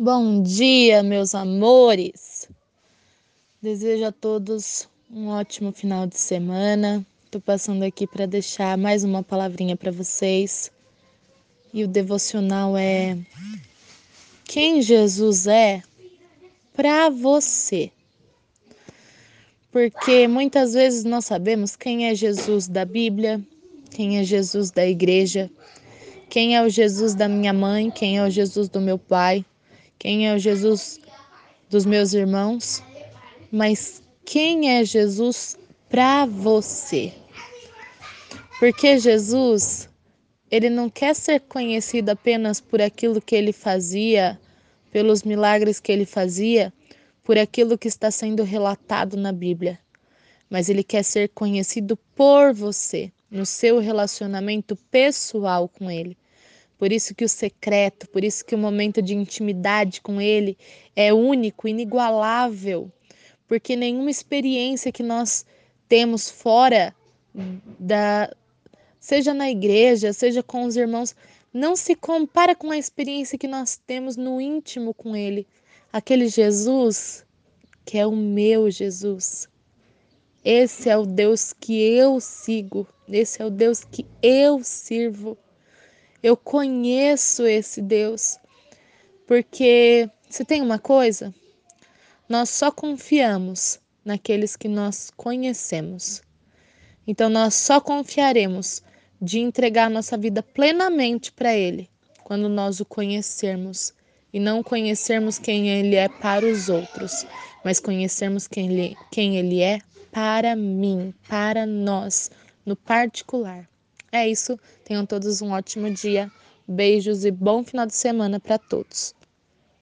Bom dia, meus amores. Desejo a todos um ótimo final de semana. Tô passando aqui para deixar mais uma palavrinha para vocês. E o devocional é quem Jesus é para você. Porque muitas vezes nós sabemos quem é Jesus da Bíblia, quem é Jesus da igreja, quem é o Jesus da minha mãe, quem é o Jesus do meu pai, quem é o Jesus dos meus irmãos, mas quem é Jesus para você? Porque Jesus, ele não quer ser conhecido apenas por aquilo que ele fazia, pelos milagres que ele fazia, por aquilo que está sendo relatado na Bíblia, mas ele quer ser conhecido por você, no seu relacionamento pessoal com ele. Por isso que o secreto, por isso que o momento de intimidade com ele é único, inigualável, porque nenhuma experiência que nós temos fora da seja na igreja, seja com os irmãos, não se compara com a experiência que nós temos no íntimo com ele aquele Jesus que é o meu Jesus. Esse é o Deus que eu sigo, esse é o Deus que eu sirvo. Eu conheço esse Deus, porque se tem uma coisa, nós só confiamos naqueles que nós conhecemos. Então nós só confiaremos de entregar nossa vida plenamente para Ele quando nós o conhecermos e não conhecermos quem Ele é para os outros, mas conhecermos quem Ele, quem ele é para mim, para nós, no particular. É isso. Tenham todos um ótimo dia. Beijos e bom final de semana para todos.